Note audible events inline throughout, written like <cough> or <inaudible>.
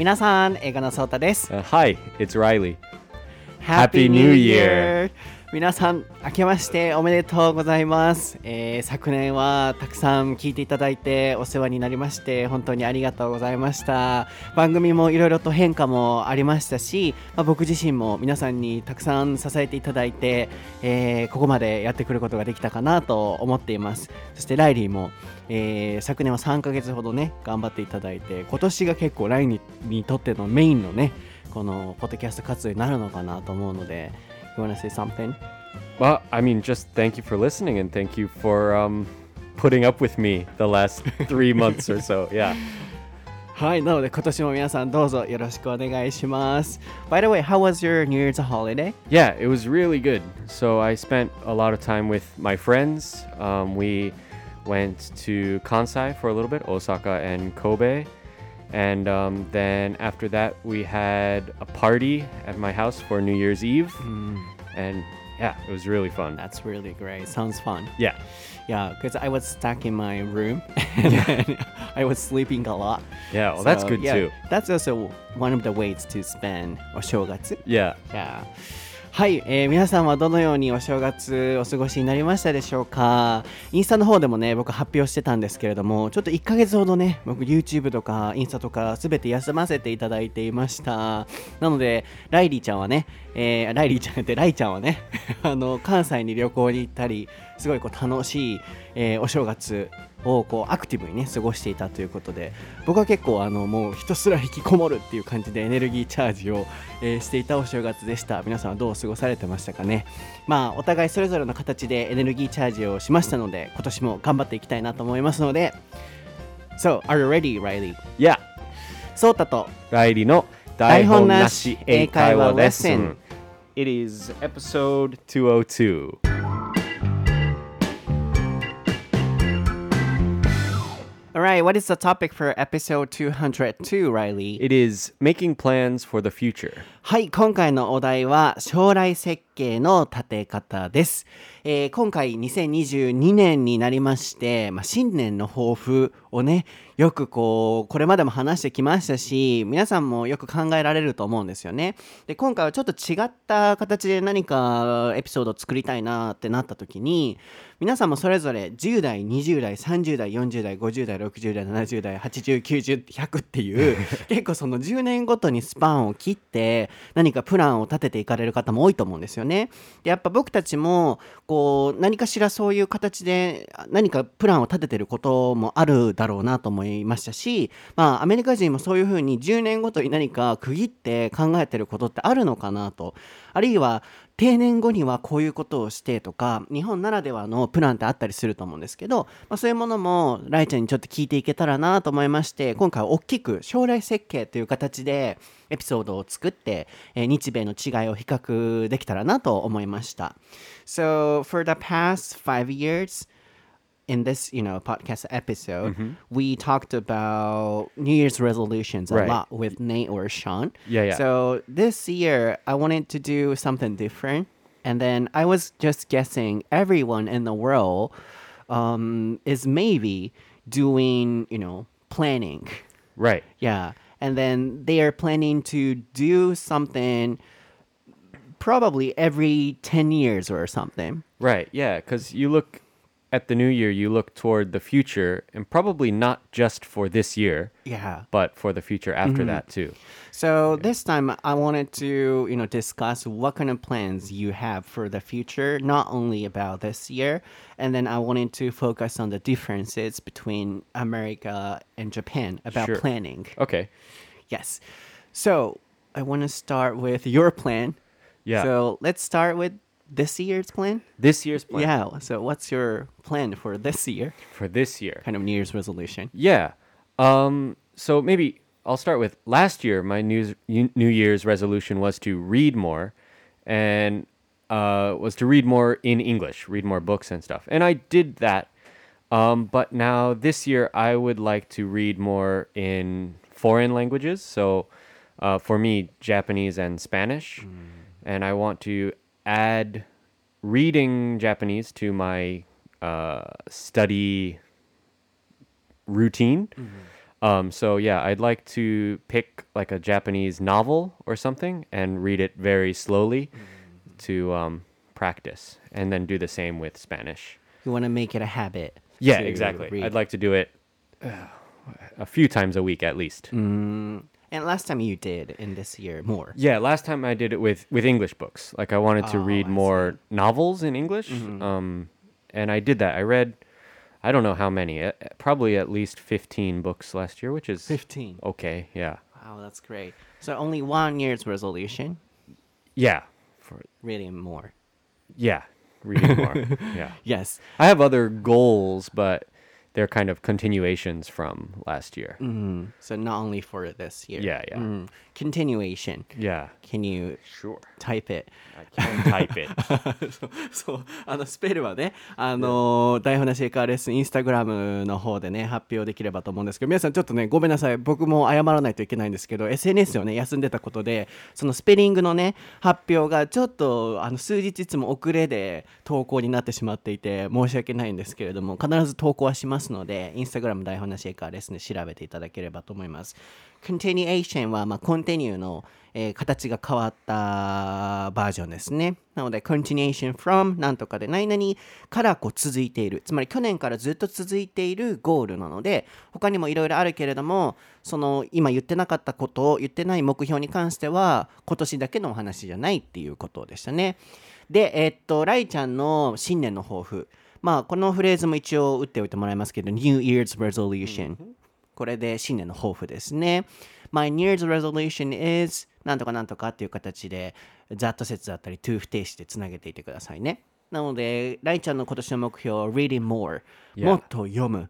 皆さん、英語のソータです。Uh, hi, it's Riley. Happy New Year! 皆さん、明けましておめでとうございます、えー昨年はたくさん聞いていただいてお世話になりまして、本当にありがとうございました。番組もいろいろと変化もありましたし、まあ僕自身も皆さんにたくさん支えていただいて、えーここまでやってくることができたかなと思っています。そしてライリーも、えー昨年は3ヶ月ほどね、頑張っていただいて、今年が結構ライリーにとってのメインのね、このポッドキャスト活動になるのかなと思うので、You wanna say something? Well, I mean, just thank you for listening and thank you for um, putting up with me the last <laughs> three months or so. Yeah. <laughs> はい、なので今年も皆さんどうぞよろしくお願いします。By the way, how was your New Year's holiday? Yeah, it was really good. So I spent a lot of time with my friends. Um, we went to Kansai for a little bit, Osaka and Kobe. And um, then after that, we had a party at my house for New Year's Eve. Mm. And yeah, it was really fun. That's really great. Sounds fun. Yeah. Yeah, because I was stuck in my room and <laughs> yeah. <laughs> I was sleeping a lot. Yeah, well, so, that's good yeah, too. That's also one of the ways to spend Oshogatsu. Yeah. Yeah. はい、えー皆さんはどのようにお正月お過ごしになりましたでしょうか？インスタの方でもね僕発表してたんですけれどもちょっと1ヶ月ほどね僕 YouTube とかインスタとか全て休ませていただいていました。なのでライリーちゃんはね、えーライリーちゃんってライちゃんはね <laughs> あの関西に旅行に行ったりすごいこう楽しい、えーお正月をこうアクティブにね過ごしていたということで僕は結構あのもうひたすら引きこもるっていう感じでエネルギーチャージを、えーしていたお正月でした。皆さんはどう過ごされてましたかね？まあお互いそれぞれの形でエネルギーチャージをしましたので今年も頑張っていきたいなと思いますので。So, are you ready, Riley? Yeah. ソータと。ライリの台台本本なし英英会会話レッスン。It is episode 202 Alright, what is the topic for episode 202, Riley? It is making plans for the future はい、今回のお題は将来設計の立て方です。えー今回2022年になりまして、まあ、新年の抱負をね、よくこう、これまでも話してきましたし、皆さんもよく考えられると思うんですよね。で、今回はちょっと違った形で何かエピソードを作りたいなってなった時に、皆さんもそれぞれ10代、20代、30代、40代、50代、60代、70代、80、90、100っていう <laughs> 結構その10年ごとにスパンを切って何かプランを立てていかれる方も多いと思うんですよね。でやっぱ僕たちもこう何かしらそういう形で何かプランを立ててることもあるだろうなと思いましたし、まあアメリカ人もそういうふうに10年ごとに何か区切って考えてることってあるのかなと。あるいは定年後にはこういうことをしてとか日本ならではのプランってあったりすると思うんですけど、まあ、そういうものもライちゃんにちょっと聞いていけたらなと思いまして今回は大きく将来設計という形でエピソードを作って、えー日米の違いを比較できたらなと思いました。So for the past five years in this you know podcast episode we talked about new year's resolutions a Right. lot with nate or sean. Yeah, yeah. so this year i wanted to do something different. And then i was just guessing everyone in the world um, is maybe doing you know planning. Right. Yeah. And then they are planning to do something probably every 10 years or something. Right. Yeah because you look at the new year you look toward the future and probably not just for this year yeah but for the future after mm-hmm. that too So this time I wanted to, you know, discuss what kind of plans you have for the future, not only about this year, and then I wanted to focus on the differences between America and Japan about Sure. planning. okay Yes. So I want to start with your plan. Yeah. So let's start with this year's plan. this year's plan Yeah. So what's your plan for this year? for this year Kind of New Year's resolution. Yeah. Um, so maybe I'll start with last year. My New New Year's resolution was to read more, and uh, was to read more in English, read more books and stuff. And I did that. Um, but now this year, I would like to read more in foreign languages. So, uh, for me, Japanese and Spanish, and I want to add reading Japanese to my uh, study routine. Um, so yeah, I'd like to pick like a Japanese novel or something and read it very slowly to um, practice, and then do the same with Spanish. You want to make it a habit. Yeah, exactly. read. I'd like to do it uh, a few times a week at least. And last time you did, in this year, more. Yeah, last time I did it with with English books. Like I wanted to Oh, read I Mm-hmm. more novels in English. Um, and I did that. I read, I don't know how many, uh, probably at least fifteen books last year, which is 15. okay. Yeah, Wow, that's great. So only one year's resolution, yeah, for reading more. yeah, reading more. <laughs> yeah, Yes. I have other goals, but they're kind of continuations from last year. Mm, so not only for this year. Yeah, yeah. Mm, continuation. Yeah, Can you sure. type it? I can type it. <laughs> そうそうあのスペルはねあの台本なしエカーレッスンインスタグラムの方でね発表できればと思うんですけど皆さんちょっとねごめんなさい僕も謝らないといけないんですけど SNS をね休んでたことでそのスペリングのね発表がちょっとあの数日いつも遅れで投稿になってしまっていて申し訳ないんですけれども必ず投稿はしますのでインスタグラム台本なしエカーレッスンで調べていただければと思います Continuation はまあコンティニューのえー形が変わったバージョンですね。なので、continuation from なんとかで何々からこう続いている。つまり去年からずっと続いているゴールなので、他にもいろいろあるけれども、その今言ってなかったことを言ってない目標に関しては、今年だけのお話じゃないっていうことでしたね。で、えーっと、ライちゃんの新年の抱負。まあ、このフレーズも一応打っておいてもらいますけど、New Year's Resolution。これで新年の抱負ですね。My New Year's resolution is なんとかなんとかっていう形で、ざっと説だったり、to 不定詞でつなげていてくださいね。なので、ライちゃんの今年の目標、reading more、Yeah. もっと読む。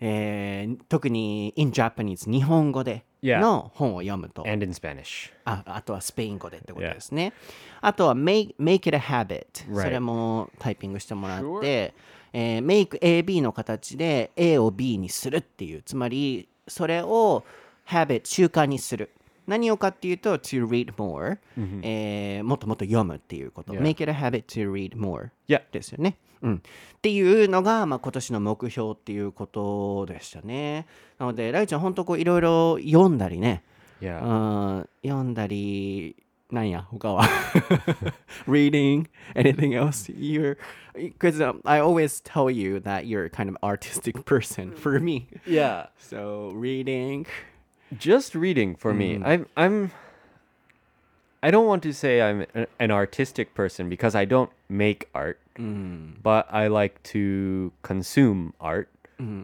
えー特に in Japanese 日本語で Yeah. の本を読むと。and in Spanish. ああとはスペイン語でってことですね。あとは make, make it a habit、Right. それもタイピングしてもらって、えー make AB の形で A を B にするっていう、つまりそれを habit 習慣にする。何をかっていうと to read more、えーもっともっと読むっていうこと。Make it a habit to read more. ですよね。うん、っていうのが、まあ、今年の目標っていうことでしたね。なので、ライちゃん、本当こういろいろ読んだりね、Yeah. うん読んだり、なんや、他は。<laughs> Reading, anything else? You're, because um, I always tell you that you're kind of artistic <laughs> person for me. yeah. So, reading. just reading for me i'm i'm i don't want to say i'm a- an artistic person because i don't make art but i like to consume art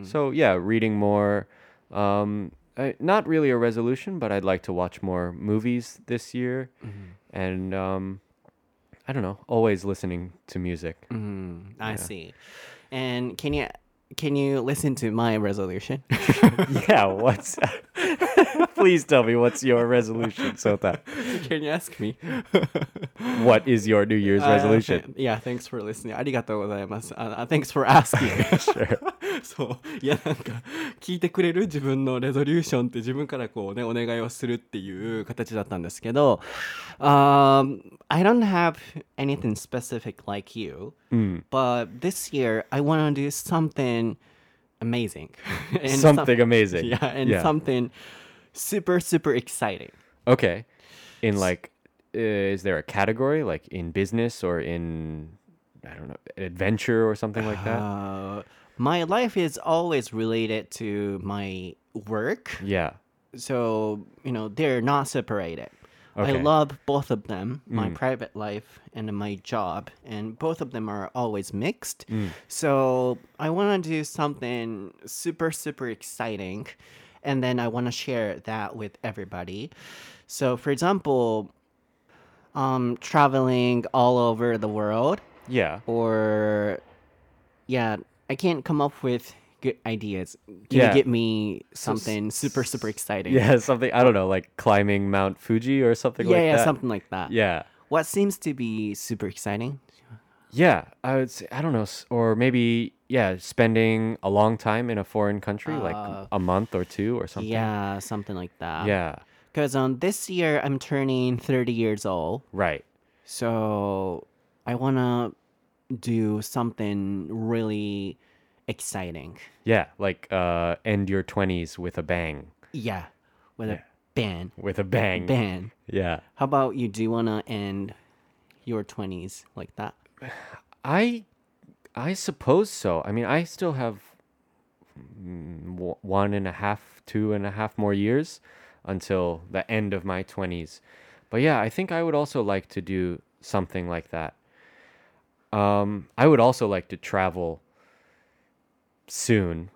so yeah reading more um I, not really a resolution but i'd like to watch more movies this year. And um i don't know always listening to music. Mm, I see. And can you can you listen to my resolution? <laughs> yeah what's <laughs> <laughs> please tell me what's your resolution sota <laughs> can you ask me? what is your new year's Uh, resolution yeah, thanks for listening. ありがとうございます。Uh, uh, thanks for asking. <laughs> そう。いや、なんか、聞いてくれる自分のレゾリューションって自分からこうね、お願いをするっていう形だったんですけど、um, I don't have anything specific like you, but this year I want to do something amazing. And some- something amazing. Yeah, and something super, super exciting. Okay. In like, uh, is there a category like in business or in, I don't know, adventure or something like that? Uh, my life is always related to my work. yeah. So, you know, they're not separated. Okay. I love both of them, my private life and my job, and both of them are always mixed. So, I want to do something super, super exciting, and then I want to share that with everybody. So, for example, um, traveling all over the world Yeah. or yeah i can't come up with good ideas can Yeah. you get me something super super exciting Yeah. <laughs> Something, I don't know, like climbing Mount Fuji or something yeah, like yeah that. something like that Yeah. what seems to be super exciting Yeah. I would say, I don't know, or maybe, yeah, spending a long time in a foreign country, like a month or two or something. yeah something like that Yeah. because um this year i'm turning 30 years old Right. so i want to do something really exciting. Yeah, like uh, end your 20s with a bang. Yeah, with a bang. With a bang. Bang. Yeah. How about you? Do you wanna end your twenties like that? I I suppose so. I mean, I still have mm, one and a half, two and a half more years until the end of my 20s. But yeah, I think I would also like to do something like that. Um, I would also like to travel soon.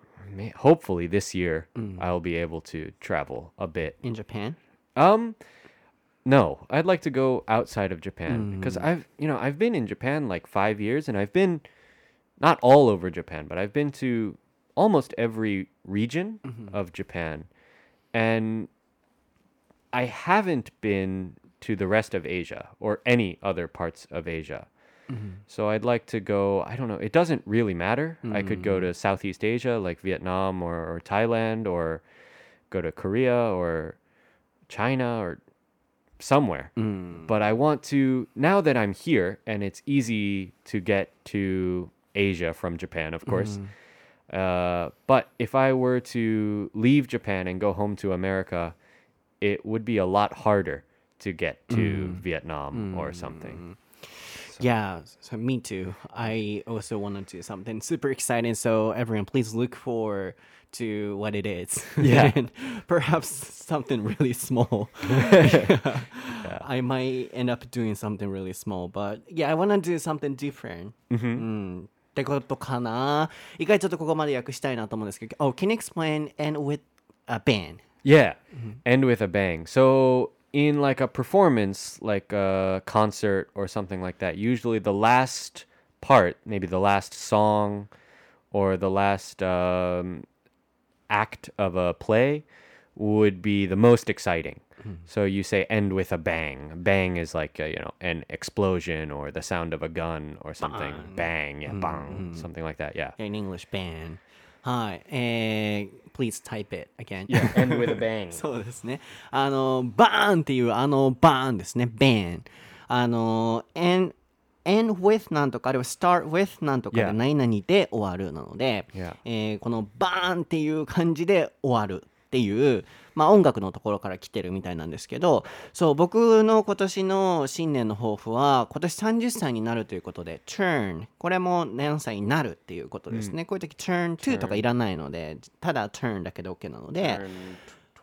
Hopefully this year I'll be able to travel a bit. In Japan? Um, no, I'd like to go outside of Japan because I've, you know, I've been in Japan like five years, and I've been not all over Japan, but I've been to almost every region mm-hmm. of Japan, and I haven't been to the rest of Asia or any other parts of Asia. Mm-hmm. So I'd like to go. I don't know. It doesn't really matter. I could go to mm. Southeast Asia, like Vietnam or, or Thailand, or go to Korea or China or somewhere. Mm. But I want to now that I'm here and it's easy to get to Asia from Japan, of course. Mm-hmm. Uh, but if I were to leave Japan and go home to America, it would be a lot harder to get to mm. Vietnam or mm. something. Yeah, so me too. I also want to do something <laughs> super exciting. So everyone, please look for to what it is. Yeah. and <laughs> perhaps something really small. <laughs> I might end up doing something really small, but yeah, I want to do something different. うんってことかな。一回ちょっとここまで訳したいなと思うんですけど。Oh, can you explain and with a band? Yeah, end with a bang. So in like a performance, like a concert or something like that, usually the last part, maybe the last song or the last um, act of a play, would be the most exciting. So you say end with a bang. Bang is like a, you know an explosion or the sound of a gun or something. Bang, yeah, bang, something like that. Yeah. In English, band. はい。えー、please type it again. end with a bang. <laughs> そうですね。あの、バーンっていうあのバーンですね。bang。あの、and, end with なんとか、あるいは start with なんとかで Yeah. 何々で終わるなので、 Yeah. えーこのバーンっていう感じで終わるっていう、 まあ音楽のところから来てるみたいなんですけど、そう、僕の今年の新年の抱負は、今年30歳になるということで、turn。これも何歳になるっていうことですね。こういう時 turn to とかいらないので、ただ turn だけで OK なので、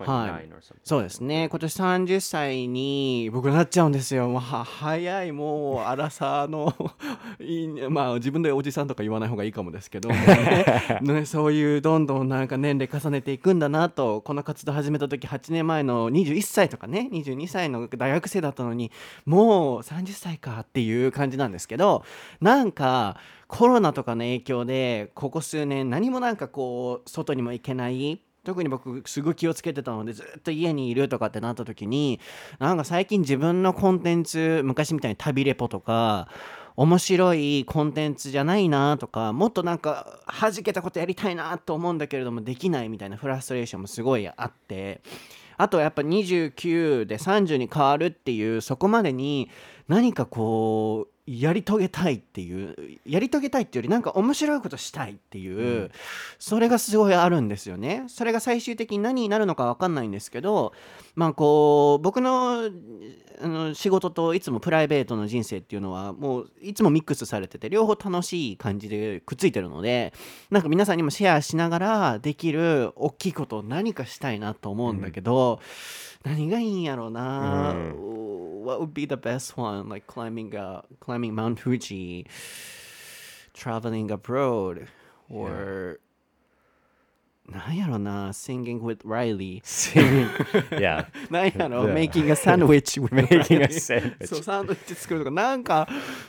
29 Hi. or something. そうですね今年30歳に僕なっちゃうんですよ、まあ、早いもう荒さの <laughs> いいねまあ自分でおじさんとか言わない方がいいかもですけど、ね <laughs> ね、そういうどんどんなんか年齢重ねていくんだなとこの活動始めた時8年前の21歳とかね22歳の大学生だったのにもう30歳かっていう感じなんですけどなんかコロナとかの影響でここ数年何もなんかこう外にも行けない特に僕すごい気をつけてたのでずっと家にいるとかってなった時になんか最近自分のコンテンツ昔みたいに旅レポとか面白いコンテンツじゃないなとかもっとなんか弾けたことやりたいなと思うんだけれどもできないみたいなフラストレーションもすごいあってあとはやっぱ29で30に変わるっていうそこまでに何かこうやり遂げたいっていうやり遂げたいっていうよりなんか面白いことしたいっていう、それがすごいあるんですよね。それが最終的に何になるのか分かんないんですけどまあこう僕のあの仕事といつもプライベートの人生っていうのはもういつもミックスされてて両方楽しい感じでくっついてるのでなんか皆さんにもシェアしながらできる大きいことを何かしたいなと思うんだけど、何がいいんやろうな、What would be the best one? Like climbing, uh, climbing Mount Fuji, traveling abroad, or なんやろな singing with Riley. Singing. <laughs> yeah. なんやろ Yeah. making a sandwich with Making <laughs> a Riley. sandwich. そう、サンドイッチ作るとか、なんか、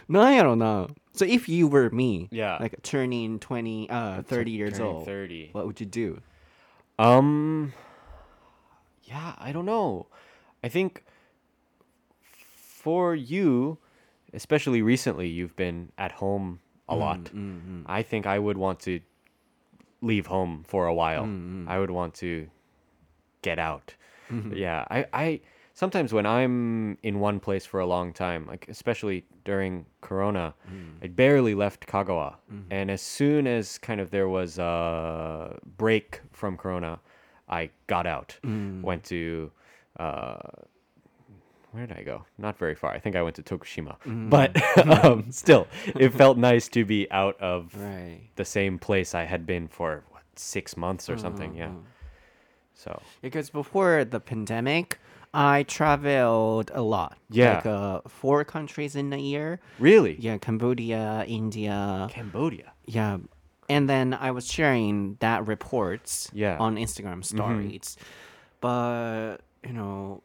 なんやろな So if you were me, Yeah. like turning 20, uh, 30 years Turning old, 30. what would you do? Um yeah, I don't know. I think for you, especially recently you've been at home a mm, lot. Mm, mm. I think I would want to leave home for a while. I would want to get out. Mm-hmm. Yeah, I I sometimes when I'm in one place for a long time, like especially during Corona, I barely left Kagawa. Mm-hmm. And as soon as kind of there was a break from Corona, I got out, went to. Uh, where did I go? Not very far. I think I went to Tokushima. But <laughs> <laughs> um, still, it felt nice to be out of Right. the same place I had been for what, six months or something. Yeah. So Because before the pandemic, I traveled a lot. Yeah. Like uh, four countries in a year. really, Yeah, Cambodia, India. Cambodia. Yeah. And then I was sharing that reports Yeah. on Instagram stories. But, you know,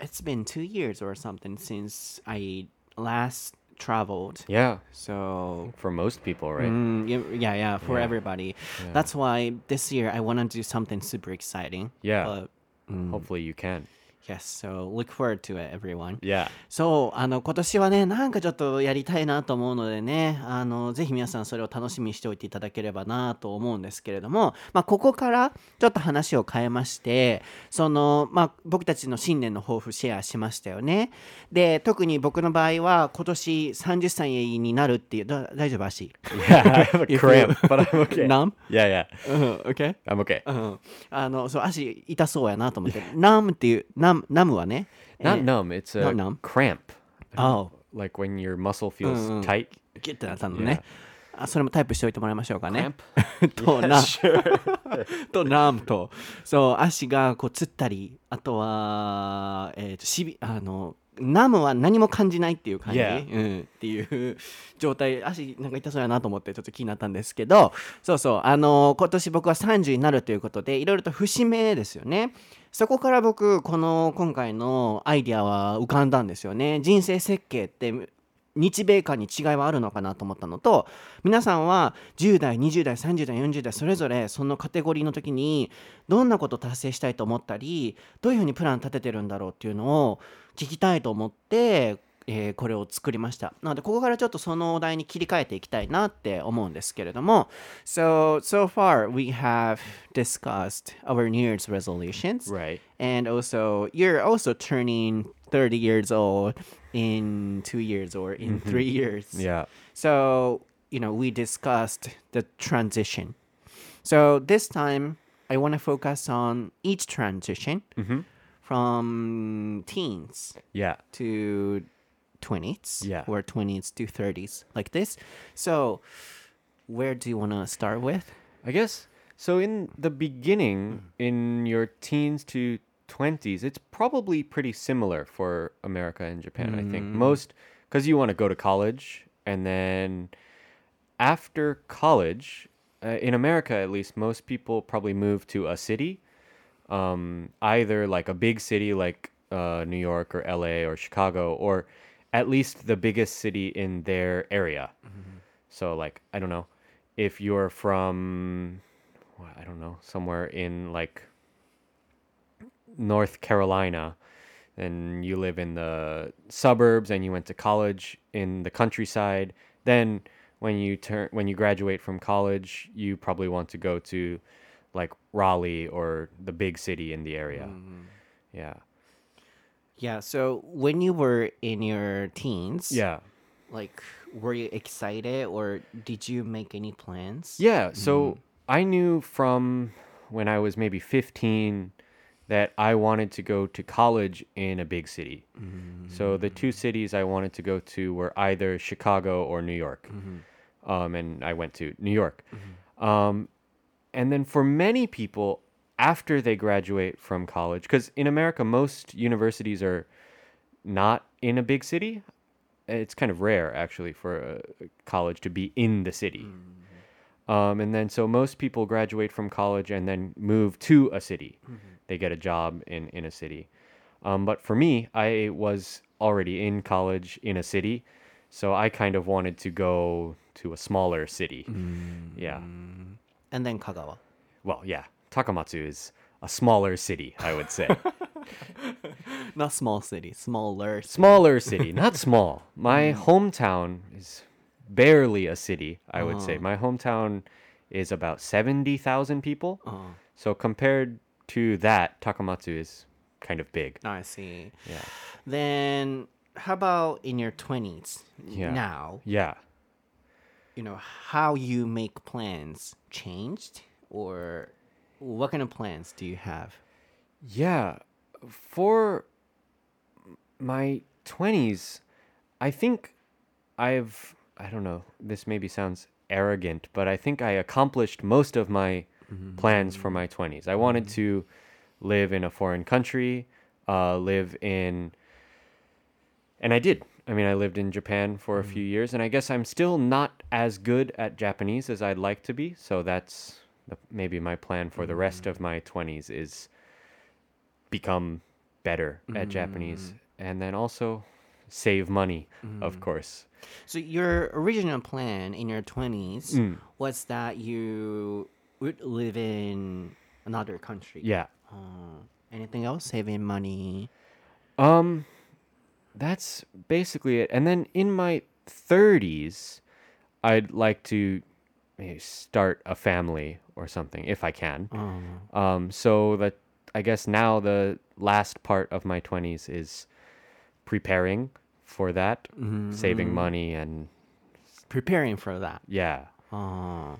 it's been two years or something since I last traveled. Yeah, So for most people, right? Mm, yeah, yeah, for Yeah. everybody. That's why this year I want to do something super exciting. Yeah. But Hopefully, you can. Yes, so look forward to it, everyone. Yeah. そう、あの、今年はね、なんかちょっとやりたいなと思うのでね、あの、ぜひ皆さんそれを楽しみにしておいていただければなと思うんですけれども、まあ、ここからちょっと話を変えまして、その、まあ、僕たちの新年の抱負シェアしましたよね。で、特に僕の場合は今年30歳になるっていう、だ大丈夫？足 Yeah, I have a cramp, but I'm okay. <laughs> Numb? Yeah, yeah. うん、OK? I'm okay. うん、あのそう足痛そうやなと思って「ナム」っていう「ナム」ナムはね Not え numb. It's a not numb. cramp. あ Like when your muscle feels Mm, mm. tight. ギュッてなったのね、あそれもタイプしておいてもらいましょうかね Cramp? <laughs> とな <laughs> とナムとそう足がこうつったりあとはえっ、としびあのナムは何も感じないっていう感じ、Yeah. うん、っていう状態足なんか痛そうやなと思ってちょっと気になったんですけどそうそうあの今年僕は30になるということでいろいろと節目ですよねそこから僕この今回のアイディアは浮かんだんですよね。人生設計って日米間に違いはあるのかなと思ったのと皆さんは10代20代30代40代それぞれそのカテゴリーの時にどんなこと達成したいと思ったりどういうふうにプラン立ててるんだろうっていうのを聞きたいと思って、えーこれを作りましたなのでここからちょっとそのお題に切り替えていきたいなって思うんですけれども So so far we have discussed our New Year's resolutions Right. and also you're also turning 30 years old in two years or in three years Yeah. so you know we discussed the transition so this time i want to focus on each transition from teens Yeah. to 20s Yeah. or 20s to 30s like this so where do you want to start with I guess so. In the beginning, in your teens to 20s, it's probably pretty similar for America and Japan. I think most because you want to go to college, and then after college, uh, in America at least, most people probably move to a city, um, either like a big city like uh, New York or LA or Chicago, or at least the biggest city in their area. Mm-hmm. So, like, I don't know, if you're from, well, I don't know, somewhere in like North Carolina, and you live in the suburbs and you went to college in the countryside, then when you turn when you graduate from college, you probably want to go to like Raleigh or the big city in the area. Mm-hmm. Yeah. Yeah so when you were in your teens Yeah. like were you excited or did you make any plans Yeah, so I knew from when I was maybe 15 that I wanted to go to college in a big city. So the two cities I wanted to go to were either Chicago or New York. Um, and I went to New York. Um, and then for many people, after they graduate from college, because in America, most universities are not in a big city. It's kind of rare, actually, for a college to be in the city. Um, and then so most people graduate from college and then move to a city. They get a job in, in a city. Um, but for me, I was already in college in a city. So I kind of wanted to go to a smaller city. Yeah. and then kagawa Well, yeah. Takamatsu is a smaller city, I would say. <laughs> not small city smaller city. smaller city, not <laughs> small. My mm. hometown is barely a city, I would say. Uh-huh. My hometown is about 70,000 people. Uh-huh. So compared to that, Takamatsu is kind of big. I see. Yeah. Then how about in your 20s Yeah. now? Yeah. You know, how you make plans changed or what kind of plans do you have? Yeah. For my 20s, I think I've, I don't know, this maybe sounds arrogant, but I think I accomplished most of my mm-hmm. plans for my 20s. I wanted mm-hmm. to live in a foreign country, uh, live in, and I did. I mean, I lived in Japan for a mm-hmm. few years, and I guess I'm still not as good at Japanese as I'd like to be. So that's the, maybe my plan for the rest of my 20s is become better at Japanese and then also save money, of course. So your original plan in your 20s Mm. was that you would live in another country. Yeah. Uh, anything else? Saving money. Um that's basically it. And then in my 30s, I'd like to maybe start a family or something if I can. Uh, Um, so that I guess now the last part of my 20s is preparing for that, saving money and preparing for that. yeah. Uh,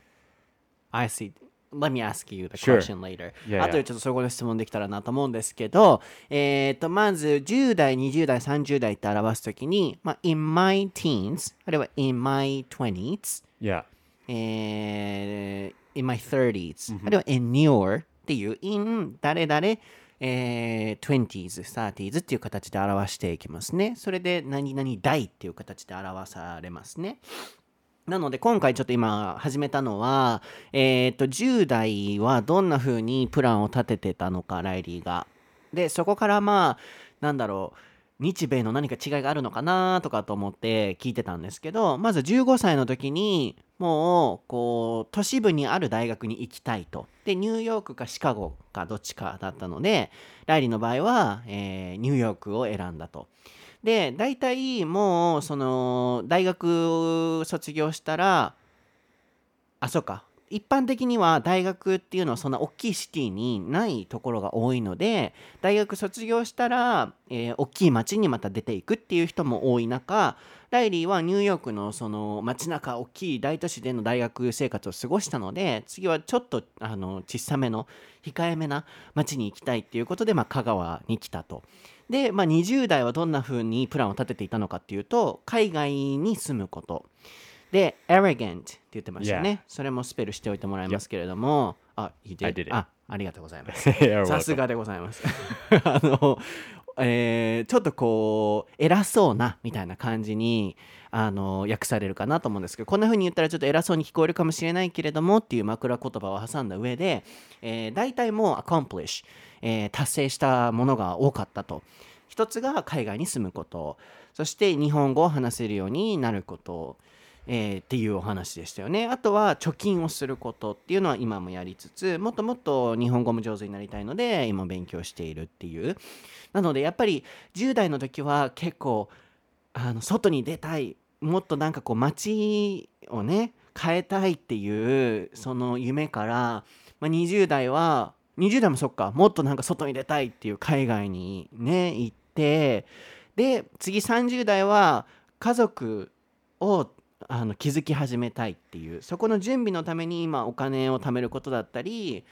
I see. Let me ask you the Sure. question later. Yeah, yeah.あとでちょっとそこの質問できたらなと思うんですけど、えっ、と、まず10代、20代、30代って表すときに、まあ、in my teens、あるいは in my twenties、 Yeah. えー in my 30s、あるいは your っていう in 誰々、えー 20s、30s っていう形で表していきますね。それで何々代っていう形で表されますね。なので今回ちょっと今始めたのは、えっ、と、10代はどんな風にプランを立ててたのか、ライリーが。で、そこからまあ、なんだろう、日米の何か違いがあるのかなとかと思って聞いてたんですけど、まず15歳の時に、もう、こう、都市部にある大学に行きたいと。で、ニューヨークかシカゴかどっちかだったので、ライリーの場合は、えーニューヨークを選んだと。で、大体もう、その、大学を卒業したら、あ、そうか。一般的には大学っていうのはそんな大きいシティにないところが多いので、大学卒業したら、えー大きい街にまた出ていくっていう人も多い中、ライリーはニューヨークのその街中、大きい大都市での大学生活を過ごしたので、次はちょっとあの小さめの控えめな街に行きたいっていうことで、まあ、香川に来たと。で、まあ、20代はどんな風にプランを立てていたのかっていうと、海外に住むこと。で、arrogant って言ってましたね。それもスペルしておいてもらいますけれども、あ、you did? I did. あ、ありがとうございます。<laughs> さす.がでございます。<laughs> あの、えーちょっとこう、偉そうな、みたいな感じに、あの、訳されるかなと思うんですけど、こんな風に言ったらちょっと偉そうに聞こえるかもしれないけれどもっていう枕言葉を挟んだ上で、えー大体もう accomplish、えー達成したものが多かったと。一つが海外に住むこと、そして日本語を話せるようになること、えーっていうお話でしたよね。あとは貯金をすることっていうのは今もやりつつ、もっともっと日本語も上手になりたいので、今勉強しているっていう。なのでやっぱり10代の時は結構、あの、外に出たい。もっとなんかこう街をね、変えたいっていう、その夢から、まあ、20代は、20代もそっか、もっとなんか外に出たいっていう海外にね、行って、で、次30代は家族をあの築き始めたいっていう、そこの準備のために今お金を貯めることだったり、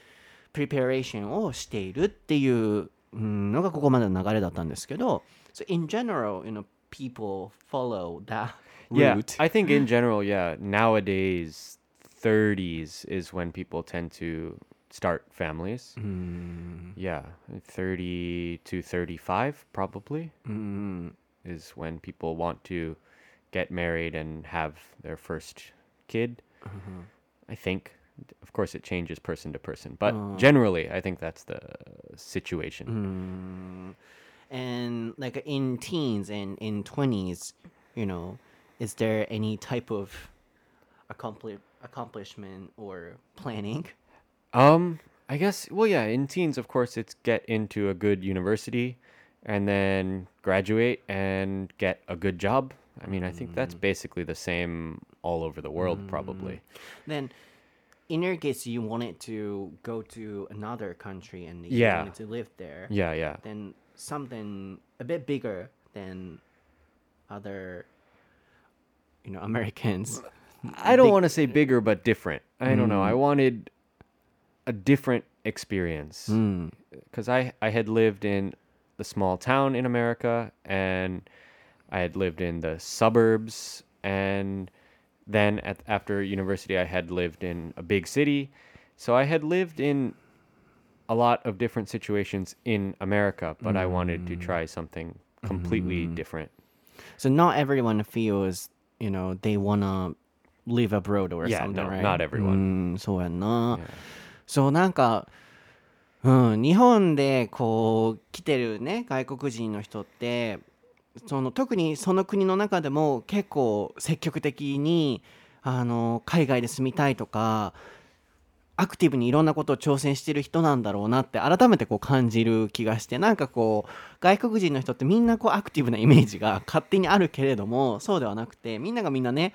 プリペレーションをしているっていううんのがここまでの流れだったんですけど、so in general, you know, people follow that Yeah, route. I think in general, yeah, nowadays 30s is when people tend to start families. Yeah, 30 to 35 probably is when people want to get married and have their first kid. I think of course it changes person to person, but generally I think that's the situation. and like in teens and in 20s you know is there any type of accompli- accomplishment or planning Um, I guess. Well, yeah. In teens, of course, it's get into a good university, and then graduate and get a good job. I mean, I think that's basically the same all over the world, probably. then in your case you wanted to go to another country and you Yeah. wanted to live there Yeah, yeah. then something a bit bigger than other, you know, <laughs> Americans. I don't want to say bigger, but different. I don't know. I Mm. wanted a different experience Mm. because I I had lived in the small town in America and I had lived in the suburbs and then at, after university I had lived in a big city. So I had lived in a lot of different situations in America, but I wanted to try something completely different. So not everyone feels, you know, they wanna live abroad or Yeah, something, no, right? not everyone. うん、そうやんな。 Yeah. そうなんか、うん、日本でこう来てるね外国人の人って その特にその国の中でも結構積極的にあの海外で住みたいとかアクティブにいろんなことを挑戦してる人なんだろうなって改めてこう感じる気がしてなんかこう外国人の人ってみんなこうアクティブなイメージが勝手にあるけれどもそうではなくてみんながみんなね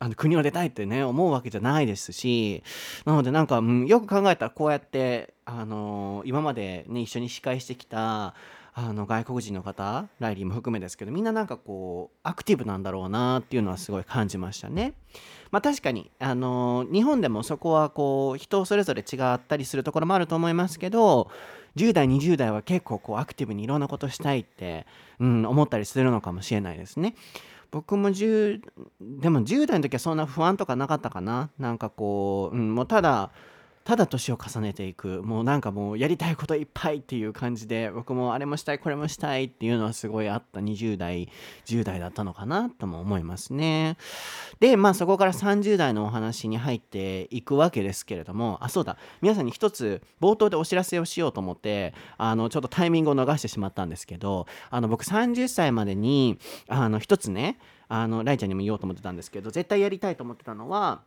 あの国を出たいってね思うわけじゃないですしなのでなんか、うん、よく考えたらこうやってあの今までね一緒に司会してきたあの外国人の方ライリーも含めですけどみんななんかこうアクティブなんだろうなっていうのはすごい感じましたね。まあ確かにあの日本でもそこはこう人それぞれ違ったりするところもあると思いますけど10代20代は結構こうアクティブにいろんなことしたいって、うん、思ったりするのかもしれないですね。僕も10でも10代の時はそんな不安とかなかったかななんかこう、うん、もうただただ年を重ねていく。もうなんかもうやりたいこといっぱいっていう感じで僕もあれもしたいこれもしたいっていうのはすごいあった。20代10代だったのかなとも思いますね。でまあそこから30代のお話に入っていくわけですけれどもあそうだ。皆さんに一つ冒頭でお知らせをしようと思ってあのちょっとタイミングを逃してしまったんですけどあの僕30歳までにあの一つねあのライちゃんにも言おうと思ってたんですけど絶対やりたいと思ってたのは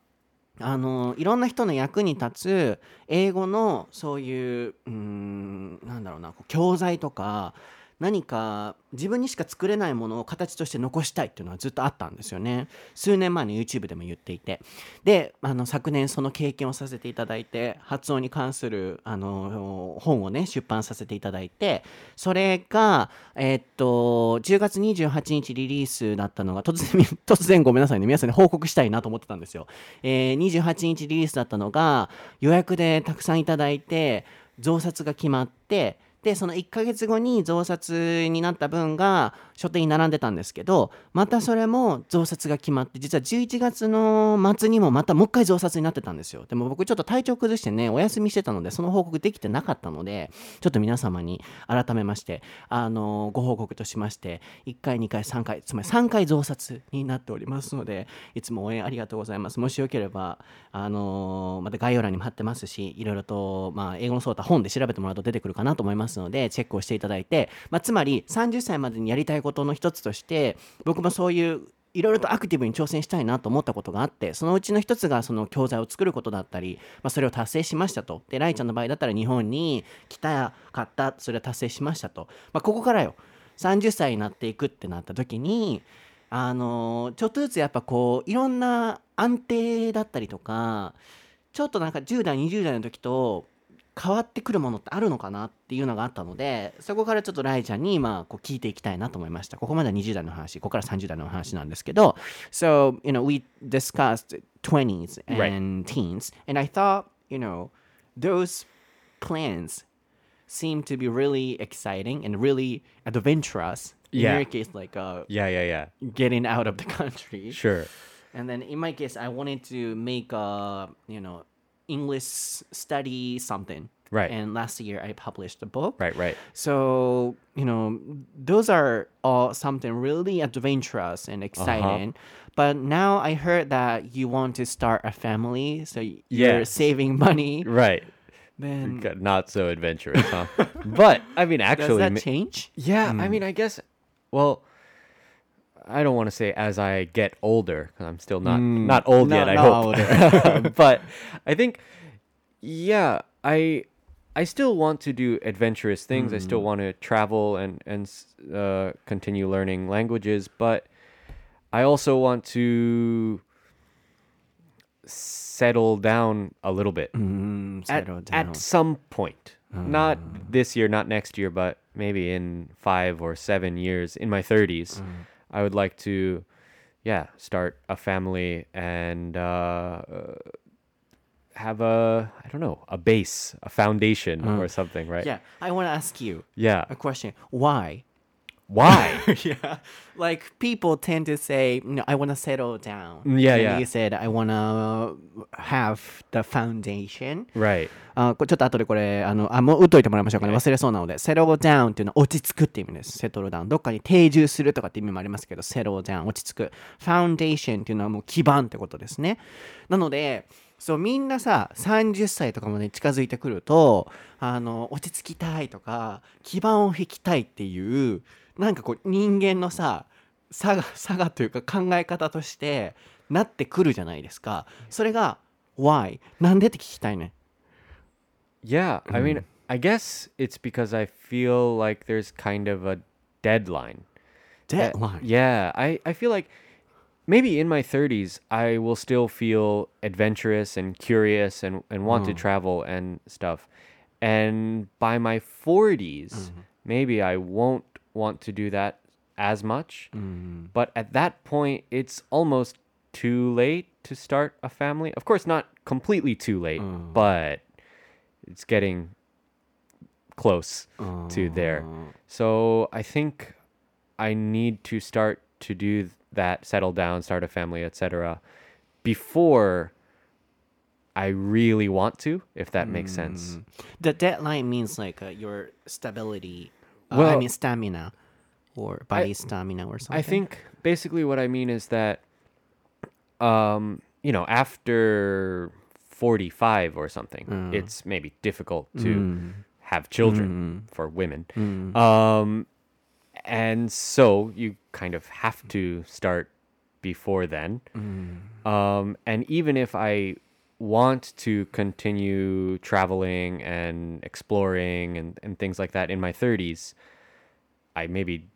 あのいろんな人の役に立つ英語のそういううんなんだろうな教材とか何か自分にしか作れないものを形として残したいっていうのはずっとあったんですよね。数年前の YouTube でも言っていて。であの昨年その経験をさせていただいて発音に関するあの本をね出版させていただいてそれがえっと10月28日リリースだったのが突然 <laughs> 突然ごめんなさいね。皆さんに報告したいなと思ってたんですよ、えー28日リリースだったのが予約でたくさんいただいて増刷が決まってでその1ヶ月後に増刷になった分が書店に並んでたんですけどまたそれも増刷が決まって実は11月の末にもまたもう一回増刷になってたんですよ。でも僕ちょっと体調崩してねお休みしてたのでその報告できてなかったのでちょっと皆様に改めましてあのご報告としまして1回2回3回つまり3回増刷になっておりますのでいつも応援ありがとうございます。もしよければあのまた概要欄にも貼ってますしいろいろと、まあ、英語のそうた本で調べてもらうと出てくるかなと思いますのでチェックをしていただいて、まあ、つまり30歳までにやりたいことの一つとして僕もそういういろいろとアクティブに挑戦したいなと思ったことがあってそのうちの一つがその教材を作ることだったり、まあ、それを達成しましたと。でライちゃんの場合だったら日本に来たかった。それを達成しましたと、まあ、ここからよ。30歳になっていくってなった時にあのちょっとずつやっぱこういろんな安定だったりとかちょっとなんか10代20代の時と変わってくるものってあるのかなっていうのがあったのでそこからちょっとライちゃんにまあこう聞いていきたいなと思いましたここまでは20代の話ここから30代の話なんですけど So you know we discussed 20s and teens and I thought you know those plans seem to be really exciting and really adventurous in Yeah. your case like uh, Yeah, yeah, yeah. getting out of the country Sure. and then in my case, I wanted to make a you know English study something. Right. And last year I published a book. Right, right. So you know those are all something really adventurous and uh-huh. exciting. But now I heard that you want to start a family, so you're Yes. saving money. Right. Then Not so adventurous, huh? <laughs> but I mean, actually does actually, that change? yeah. I hmm. mean, I guess. Well, I don't want to say as I get older because I'm still not not old not- yet. I hope. <laughs> but I think, yeah, I I still want to do adventurous things. I still want to travel and and uh, continue learning languages, but I also want to settle down a little bit Mm, at, settle at some point. not this year, not next year, but maybe in five or seven years, in my 30s, I would like to, yeah, start a family and uh, have a, I don't know, a base, a foundation or something, right? Yeah, I want to ask you Yeah. a question. Why? Why? <laughs> yeah, like people tend to say, no, I want to settle down. Mm, yeah, And yeah. You said I want to have the foundation. right. あちょっと後でこれあのあもう打っといてもらいましょうかね忘れそうなので settle down っていうのは落ち着くっていう意味です settle down どっかに定住するとかって意味もありますけど settle down 落ち着く foundation っていうのはもう基盤ってことですねなのでそうみんなさ30歳とかまで近づいてくるとあの落ち着きたいとか基盤を引きたいっていうなんかこう人間のさ差が差がというか考え方としてなってくるじゃないですかそれが why なんでって聞きたいね Yeah, I mean, I guess it's because I feel like there's kind of a deadline. Uh, deadline yeah, I, I feel like maybe in my 30s, I will still feel adventurous and curious and, and want to travel and stuff. And by my 40s, maybe I won't want to do that as much. But at that point, it's almost too late to start a family. Of course, not completely too late, but it's getting close to there. So I think I need to start to do that, settle down, start a family, etc. before I really want to, if that makes sense. The deadline means like uh, your stability. Uh, I mean stamina, or body stamina, or something. I think basically what I mean is that, um, you know, after 45 or something, it's maybe difficult to have children for women. Um, and so you kind of have to start before then. Um, and even if I want to continue traveling and exploring and, and things like that in my 30s, I maybe,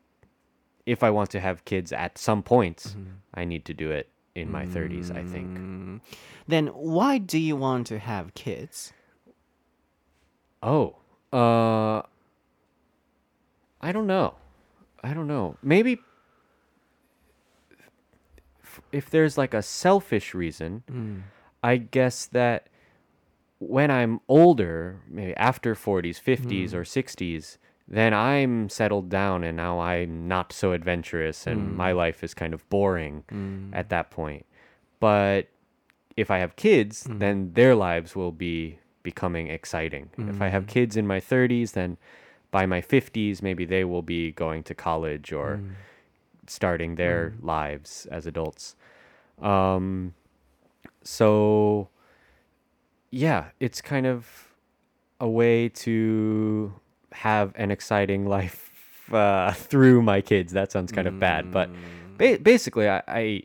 if I want to have kids at some point, mm-hmm. I need to do it in my 30s, I think. Mm-hmm. Then why do you want to have kids? Oh, uh, I don't know. I don't know. Maybe if there's like a selfish reason, mm. I guess that when I'm older, maybe after 40s, 50s, hmm. or 60s, then I'm settled down and now I'm not so adventurous and hmm. my life is kind of boring hmm. at that point. But if I have kids, then their lives will be becoming exciting. If I have kids in my 30s, then by my 50s, maybe they will be going to college or starting their lives as adults. Um, so, yeah, it's kind of a way to have an exciting <laughs> life uh, through my kids. That sounds kind of bad, but ba- basically, I, I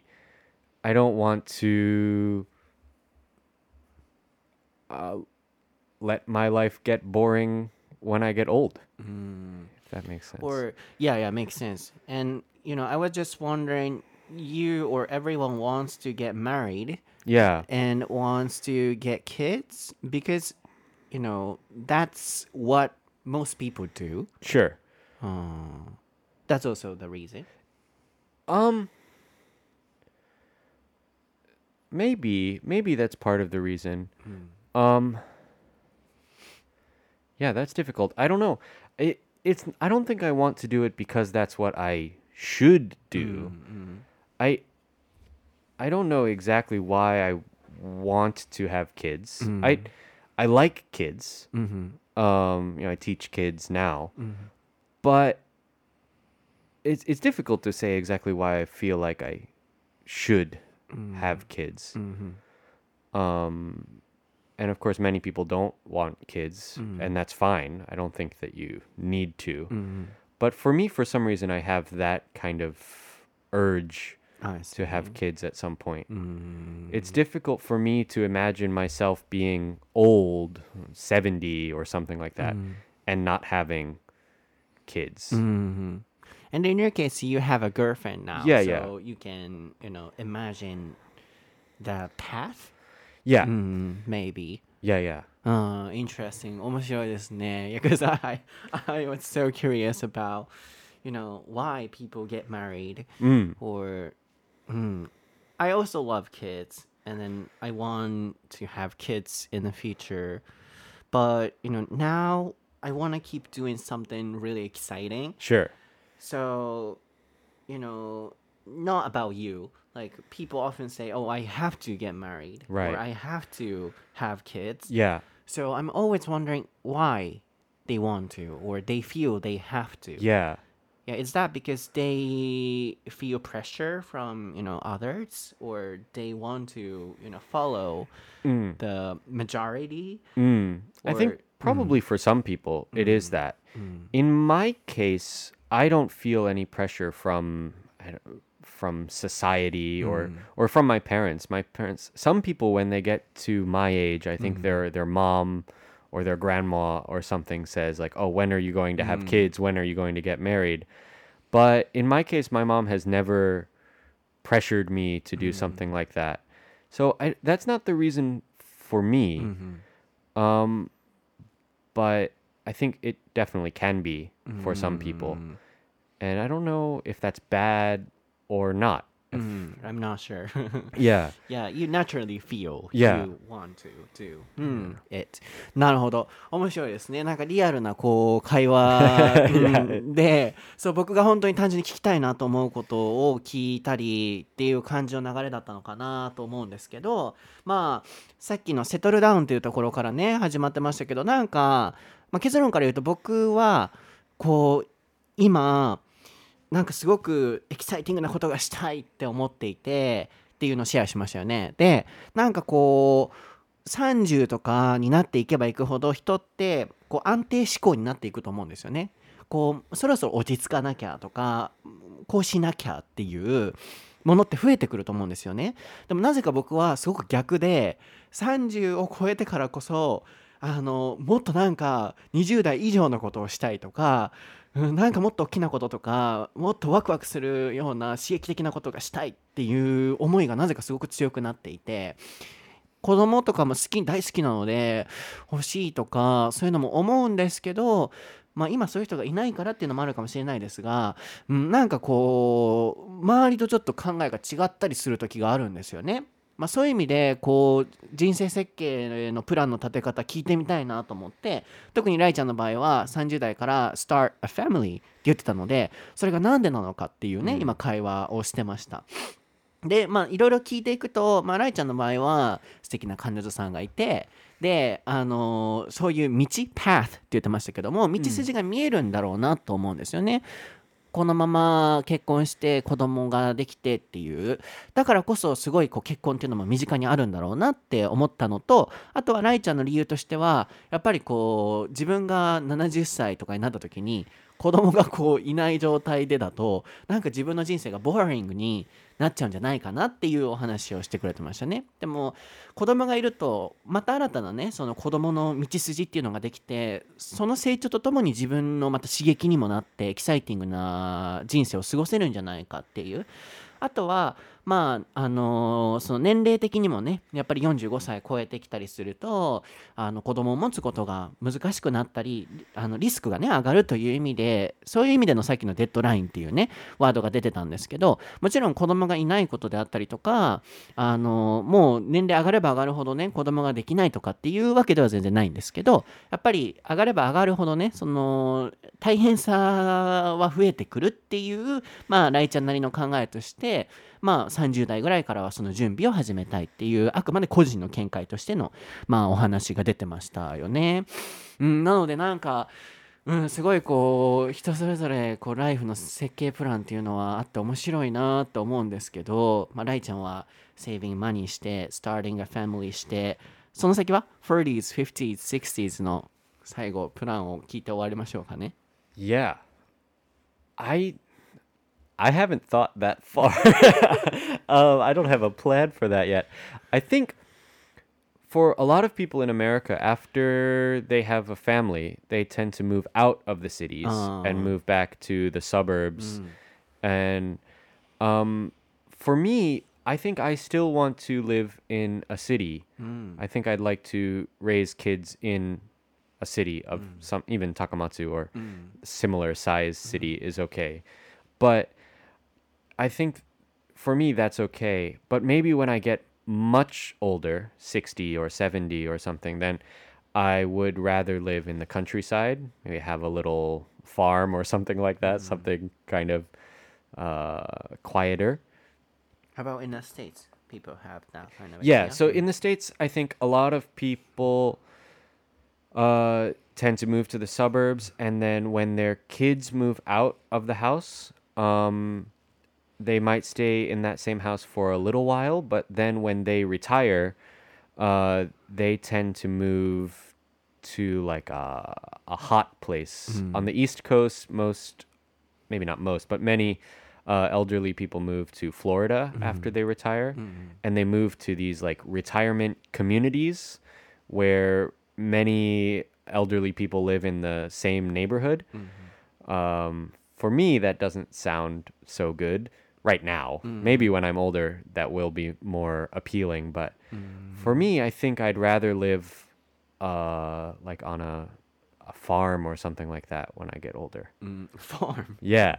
I don't want to uh, let my life get boring when I get old. If that makes sense. Or yeah, yeah, makes sense. And you know, I was just wondering, you or everyone wants to get married yeah, and wants to get kids because you know that's what most people do. sure. That's also the reason. Um maybe maybe that's part of the reason. Um Yeah, that's difficult. I don't know. It it's I don't think I want to do it because that's what I should do. I I don't know exactly why I want to have kids. Mm-hmm. I I like kids. Mm-hmm. Um, you know, I teach kids now. Mm-hmm. But it's it's difficult to say exactly why I feel like I should have kids. Um, and of course, many people don't want kids, and that's fine. I don't think that you need to. But for me, for some reason, I have that kind of urge to have kids at some point. It's difficult for me to imagine myself being old, 70 or something like that, and not having kids. And in your case, you have a girlfriend now. Yeah, so yeah. you can, you know, imagine the path. Yeah. Mm, maybe. Yeah, yeah. Uh, interesting. 面白いですね。Because <laughs> I, I was so curious about, you know, why people get married. Or, mm, I also love kids. And then I want to have kids in the future. But, you know, now I want to keep doing something really exciting. Sure. So, you know, not about you. Like people often say, "Oh, I have to get married," Right. or "I have to have kids." Yeah. So I'm always wondering why they want to, or they feel they have to. Yeah. Yeah, is that because they feel pressure from you know others, or they want to you know follow mm. the majority? Mm. I think probably mm. for some people it is mm. that. In my case, I don't feel any pressure from from society or or from my parents. My parents. Some people when they get to my age, I think their their mom or their grandma or something says like, "Oh, when are you going to have mm. kids? When are you going to get married?" But in my case, my mom has never pressured me to do mm-hmm. something like that. So I, that's not the reason for me. Mm-hmm. Um, but I think it definitely can be for some people. Mm. And I don't know if that's bad or not. Mm, I'm not sure. <laughs> Yeah. Yeah, you naturally feel Yeah. you want to do、うん、it. なるほど。面白いですね。なんかリアルなこう会話、<laughs> うんで、そう僕が本当に単純に聞きたいなと思うことを聞いたりっていう感じの流れだったのかなと思うんですけど、まあさっきのセトルダウンというところからね始まってましたけど、なんか、まあ、結論から言うと僕はこう今なんかすごくエキサイティングなことがしたいって思っていてっていうのをシェアしましたよね。でなんかこう30とかになっていけばいくほど人ってこう安定志向になっていくと思うんですよね。こうそろそろ落ち着かなきゃとかこうしなきゃっていうものって増えてくると思うんですよね。でもなぜか僕はすごく逆で30を超えてからこそあのもっとなんか20代以上のことをしたいとかうんなんかもっと大きなこととかもっとワクワクするような刺激的なことがしたいっていう思いがなぜかすごく強くなっていて子供とかも好き大好きなので欲しいとかそういうのも思うんですけどまあ今そういう人がいないからっていうのもあるかもしれないですが、うん、なんかこう周りとちょっと考えが違ったりする時があるんですよね。まあ、そういう意味でこう人生設計のプランの立て方聞いてみたいなと思って特にライちゃんの場合は30代から start a family って言ってたのでそれが何でなのかっていうね、今会話をしてました。でまあいろいろ聞いていくと、まあ、ライちゃんの場合は素敵な彼女さんがいてであのーそういう道 path って言ってましたけども道筋が見えるんだろうなと思うんですよね。このまま結婚して子供ができてっていう。だからこそすごいこう結婚っていうのも身近にあるんだろうなって思ったのとあとはライちゃんの理由としてはやっぱりこう自分が70歳とかになった時に子供がこういない状態でだとなんか自分の人生がボーリングになっちゃうんじゃないかなっていうお話をしてくれてましたね。でも子供がいるとまた新たなねその子供の道筋っていうのができてその成長とともに自分のまた刺激にもなってエキサイティングな人生を過ごせるんじゃないかっていう。あとはまああのーその年齢的にもねやっぱり45歳超えてきたりするとあの子供を持つことが難しくなったりあのリスクがね上がるという意味でそういう意味でのさっきのデッドラインっていうねワードが出てたんですけどもちろん子供がいないことであったりとかあのもう年齢上がれば上がるほどね子供ができないとかっていうわけでは全然ないんですけどやっぱり上がれば上がるほどねその大変さは増えてくるっていうまあライちゃんなりの考えとしてまあ30代ぐらいからはその準備を始めたいっていうあくまで個人の見解としてのまあお話が出てましたよね。うん、なのでなんかうん、すごいこう人それぞれこうライフの設計プランっていうのはあって面白いなと思うんですけど、まあ、ライちゃんは saving money して starting a family してその先は 30s, 50s, 60s の最後プランを聞いて終わりましょうかね。Yeah. I I haven't thought that <laughs> far. um, I don't have a plan for that yet. I think for a lot of people in America, after they have a family, they tend to move out of the cities and ah. move back to the suburbs. Hmm. And um, for me, I think I still want to live in a city. Hmm. I think I'd like to raise kids in a city of hmm. some even Takamatsu or similar size city is okay. But I think for me that's okay. But maybe when I get much older, 60 or 70 or something, then I would rather live in the countryside, maybe have a little farm or something like that, something kind of uh, quieter. How about in the States? People have that kind of Yeah, idea? so in the States, I think a lot of people uh, tend to move to the suburbs, and then when their kids move out of the house, um, they might stay in that same house for a little while, but then when they retire, uh, they tend to move to like a, a hot place. On the East Coast, most, maybe not most, but many uh, elderly people move to Florida after they retire, and they move to these like retirement communities where many elderly people live in the same neighborhood. Um, for me, that doesn't sound so good right now. Maybe when I'm older, that will be more appealing. But for me, I think I'd rather live uh, like on a, a farm or something like that when I get older. Mm, <laughs> farm. Yeah.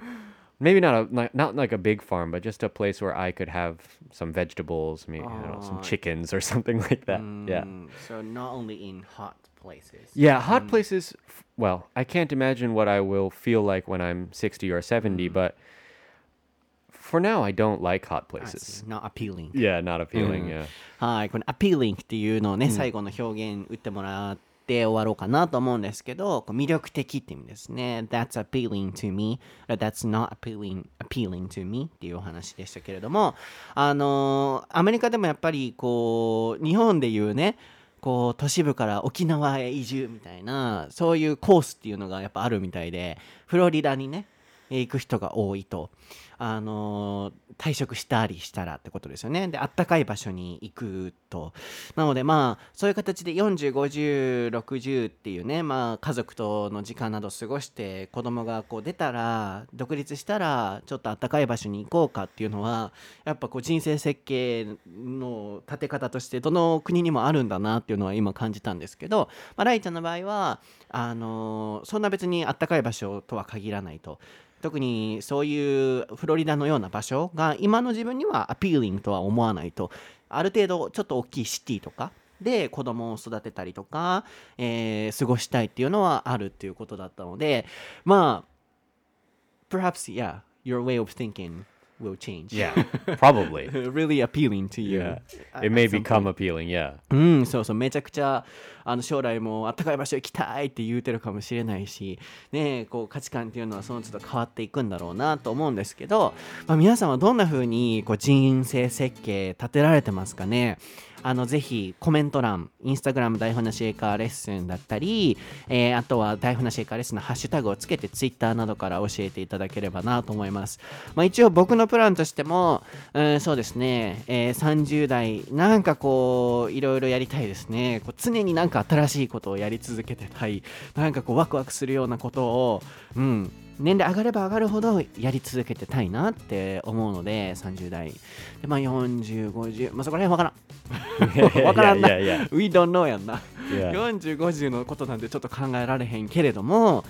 <laughs> Maybe not a not, not like a big farm, but just a place where I could have some vegetables, maybe I don't know, some Oh. chickens or <laughs> something like that. Yeah. Mm, So not only in hot places. Yeah, hot places. Well, I can't imagine what I will feel like when I'm 60 or 70, but for now, I don't like hot places. Not appealing. Yeah, not appealing. Yeah. はい、この appealing っていうのをね、最後の表現打ってもらって終わろうかなと思うんですけど、こう魅力的って意味ですね。That's appealing to me. That's not appealing, appealing to me っていうお話でしたけれども、あのーアメリカでもやっぱりこう、日本でいうね、こう都市部から沖縄へ移住みたいなそういうコースっていうのがやっぱあるみたいでフロリダにねえー行く人が多いと、あの退職したりしたらってことですよねであったかい場所に行くとなのでまあそういう形で405060っていうねまあ家族との時間など過ごして子供がこう出たら独立したらちょっとあったかい場所に行こうかっていうのはやっぱこう人生設計の立て方としてどの国にもあるんだなっていうのは今感じたんですけど、まあ、ライちゃんの場合はあのそんな別にあったかい場所とは限らないと。特にそういうフロリダのような場所が今の自分にはアピーリングとは思わないとある程度ちょっと大きいシティとかで子供を育てたりとか、えー過ごしたいっていうのはあるっていうことだったのでまあ perhaps yeah your way of thinking will change Yeah, probably. <laughs> really appealing to you Yeah. It may become appealing. Yeah. うん、そうそう、めちゃくちゃあの将来もあったかい場所行きたいって言うてるかもしれないし、ねえ、こう価値観っていうのはその都度変わっていくんだろうなと思うんですけど、まあ、皆さんはどんな風にこう人生設計立てられてますかね？あのぜひコメント欄、インスタグラム台本なしエーカーレッスンだったり、えーあとは台本なしエーカーレッスンのハッシュタグをつけてツイッターなどから教えていただければなと思います。まあ、一応僕のプランとしても、うん、そうですね、えー30代、なんかこう、いろいろやりたいですね。こう常になんか新しいことをやり続けてたい。なんかこう、ワクワクするようなことを、うん、年齢上がれば上がるほどやり続けてたいなって思うので、30代。で、まあ40、50、まあそこら辺わからん。<laughs> わからんな。We don't know やんな。Yeah. 40、50のことなんてちょっと考えられへんけれども、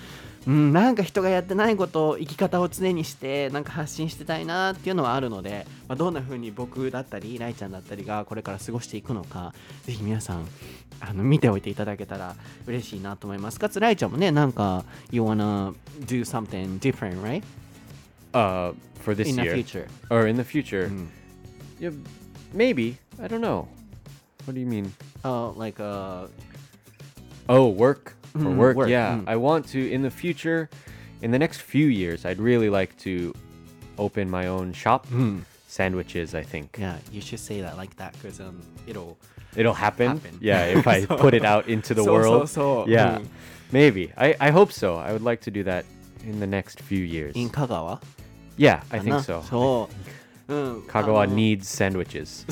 うん、なんか人がやってないこと生き方を常にしてなんか発信してたいなっていうのはあるので、まあ、どんな風に僕だったりライちゃんだったりがこれから過ごしていくのかぜひ皆さんあの見ておいていただけたら嬉しいなと思いますかつライちゃんもねなんか You wanna do something different right Uh, for this in the year future or in the future, Mm. yeah, maybe. I don't know. What do you mean? uh, like uh, Oh, work for mm, work, work, Yeah, mm. I want to in the future, in the next few years, I'd really like to open my own shop. Mm. Sandwiches, I think. Yeah, you should say that like that because um, it'll it'll happen. happen. Yeah, <laughs> if I so, put it out into the <laughs> so, world. So, yeah, maybe. I I hope so. I would like to do that in the next few years. In Kagawa. Yeah, I think so. So. I <laughs> think. うん、Kagawa あの。needs sandwiches.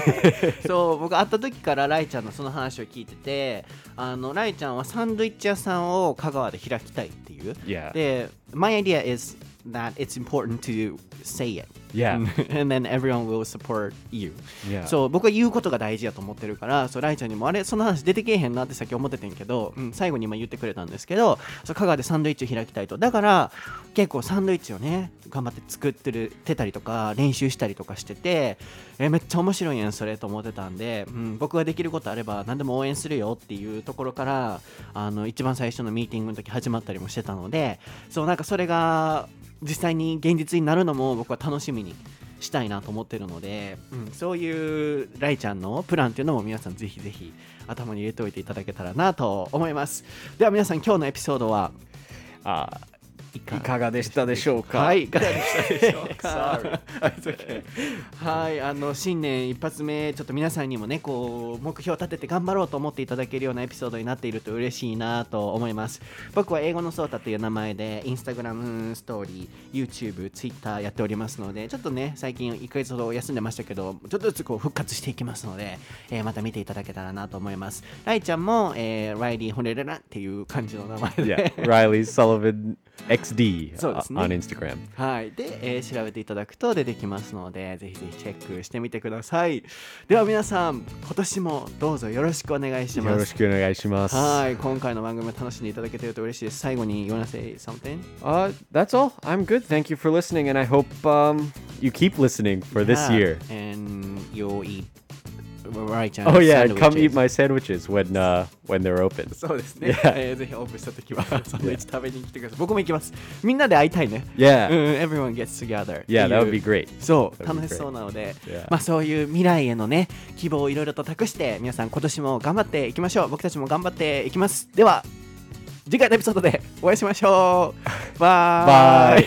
<laughs> そう僕会った時からライちゃんのその話を聞いててあのライちゃんはサンドイッチ屋さんを香川で開きたいっていう。Yeah. で My idea is that it's important to say it Yeah. <laughs> and then everyone will support you Yeah. そう僕は言うことが大事やと思ってるからそうライちゃんにもあれその話出てけえへんなってさっき思っててんけど、うん、最後に今言ってくれたんですけどそう香川でサンドイッチを開きたいとだから結構サンドイッチをね頑張って作ってるてたりとか練習したりとかしててえめっちゃ面白いやんそれと思ってたんで、うん、僕ができることあれば何でも応援するよっていうところからあの一番最初のミーティングの時始まったりもしてたのでそうなんかそれが実際に現実になるのも僕は楽しみにしたいなと思ってるので、うん、そういうライちゃんのプランっていうのも皆さんぜひぜひ頭に入れておいていただけたらなと思います。では皆さん今日のエピソードは？あいかがでしたでしょうか？はい。いかがでしたでしょうか？<laughs> <laughs> はい。あの新年一発目ちょっと皆さんにもねこう目標を立てて頑張ろうと思っていただけるようなエピソードになっていると嬉しいなと思います。僕は英語のソータという名前でインスタグラムストーリー YouTube、Twitter やっておりますのでちょっとね最近1ヶ月ほど休んでましたけどちょっとずつこう復活していきますので、えーまた見ていただけたらなと思います。ライちゃんも、えーライリー・ホレレラっていう感じの名前で。Yeah. Riley Sullivan XD そうですね on Instagram. はい。で、えー調べていただくと出てきますので、ぜひぜひチェックしてみてください。では皆さん、今年もどうぞよろしくお願いします。よろしくお願いします。はい。今回の番組を楽しんでいただけてると嬉しいです。最後に、you wanna say something? Uh, that's all. I'm good. Thank you for listening, and I hope um, you keep listening for this year. And you'll eat right Oh yeah, come eat my sandwiches when uh, when they're open. <laughs> そうですね。えーぜひオープンした時はサンドイッチ食べに来てください。僕も行きます。みんなで会いたいね。Yeah. <laughs> うん、everyone gets together. Yeah, that would be great. そう楽しそうなので、Yeah. まあそういう未来へのね希望をいろいろと託して皆さん今年も頑張っていきましょう僕たちも頑張っていきますでは次回のエピソードでお会いしましょうバイバイ